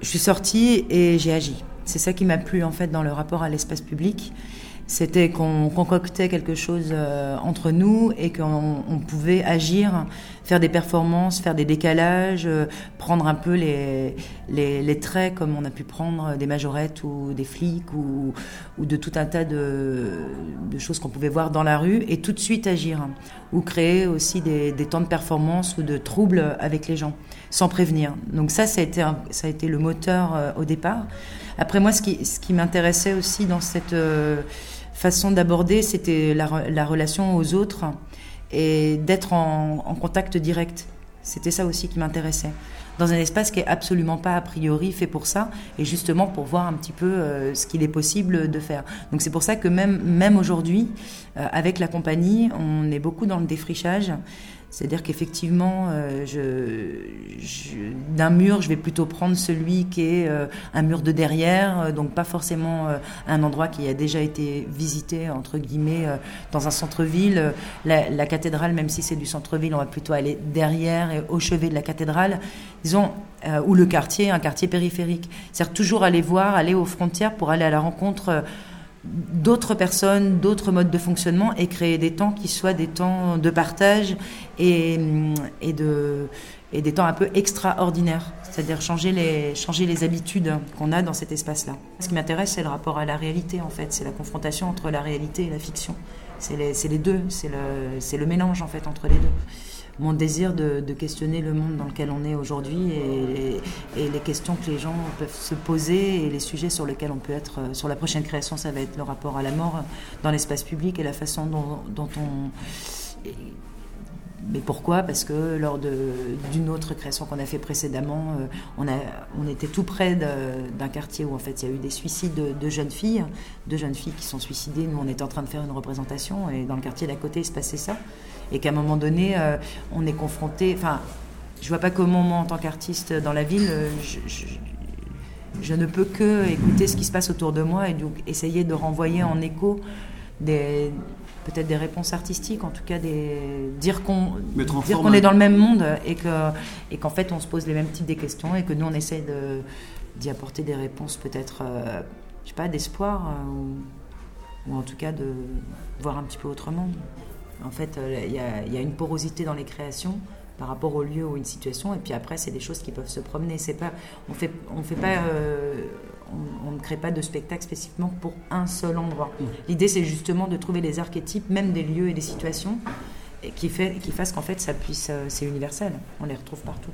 Je suis sortie et j'ai agi. C'est ça qui m'a plu en fait dans le rapport à l'espace public c'était qu'on concoctait quelque chose euh, entre nous et qu'on pouvait agir, faire des performances, faire des décalages, euh, prendre un peu les, les, traits comme on a pu prendre des majorettes ou des flics ou, ou de tout un tas de, de choses qu'on pouvait voir dans la rue et tout de suite agir. Ou créer aussi des, temps de performance ou de troubles avec les gens, sans prévenir. Donc ça, ça a été, ça a été le moteur euh, au départ. Après moi, ce qui, ce qui m'intéressait aussi dans cette façon d'aborder, c'était la, relation aux autres et d'être en, contact direct. C'était ça aussi qui m'intéressait. Dans un espace qui est absolument pas a priori fait pour ça, et justement pour voir un petit peu euh, ce qu'il est possible de faire. Donc c'est pour ça que même, même aujourd'hui, euh, avec la compagnie, on est beaucoup dans le défrichage. C'est-à-dire qu'effectivement, euh, d'un mur, je vais plutôt prendre celui qui est euh, un mur de derrière, euh, donc pas forcément un endroit qui a déjà été visité, entre guillemets, dans un centre-ville. La, cathédrale, même si c'est du centre-ville, on va plutôt aller derrière et au chevet de la cathédrale, disons, ou le quartier, un quartier périphérique. C'est-à-dire toujours aller voir, aller aux frontières pour aller à la rencontre d'autres personnes, d'autres modes de fonctionnement et créer des temps qui soient des temps de partage et, et, de, et des temps un peu extraordinaires, c'est-à-dire changer les, changer les habitudes qu'on a dans cet espace-là. Ce qui m'intéresse, c'est le rapport à la réalité, en fait, c'est la confrontation entre la réalité et la fiction. C'est les, les, deux, c'est le, le mélange, en fait, entre les deux mon désir de, questionner le monde dans lequel on est aujourd'hui et, les questions que les gens peuvent se poser et les sujets sur lesquels on peut être. Euh, sur la prochaine création, ça va être le rapport à la mort dans l'espace public et la façon dont, on. Mais pourquoi? Parce que lors d'une autre création qu'on a fait précédemment, euh, on, a, on était tout près d'un quartier où en fait il y a eu des suicides de, de, jeunes filles, deux jeunes filles qui sont suicidées. Nous, on était en train de faire une représentation et dans le quartier d'à côté, il se passait ça et qu'à un moment donné, euh, on est confronté. Enfin, je vois pas comment moi, en tant qu'artiste dans la ville, euh, je, ne peux que écouter ce qui se passe autour de moi et donc essayer de renvoyer en écho des peut-être des réponses artistiques, en tout cas des dire qu'on dire qu'on est dans le même monde et que et qu'en fait on se pose les mêmes types de questions et que nous on essaie de d'y apporter des réponses peut-être euh, je sais pas d'espoir ou, ou, en tout cas de voir un petit peu autrement. En fait, euh, il y, a une porosité dans les créations par rapport au lieu ou une situation, et puis après, c'est des choses qui peuvent se promener. C'est pas, on fait, on fait pas, euh, on, ne crée pas de spectacle spécifiquement pour un seul endroit. Mmh. L'idée, c'est justement de trouver les archétypes, même des lieux et des situations, qui, fait, qui fassent qu'en fait, ça puisse, euh, c'est universel. On les retrouve partout.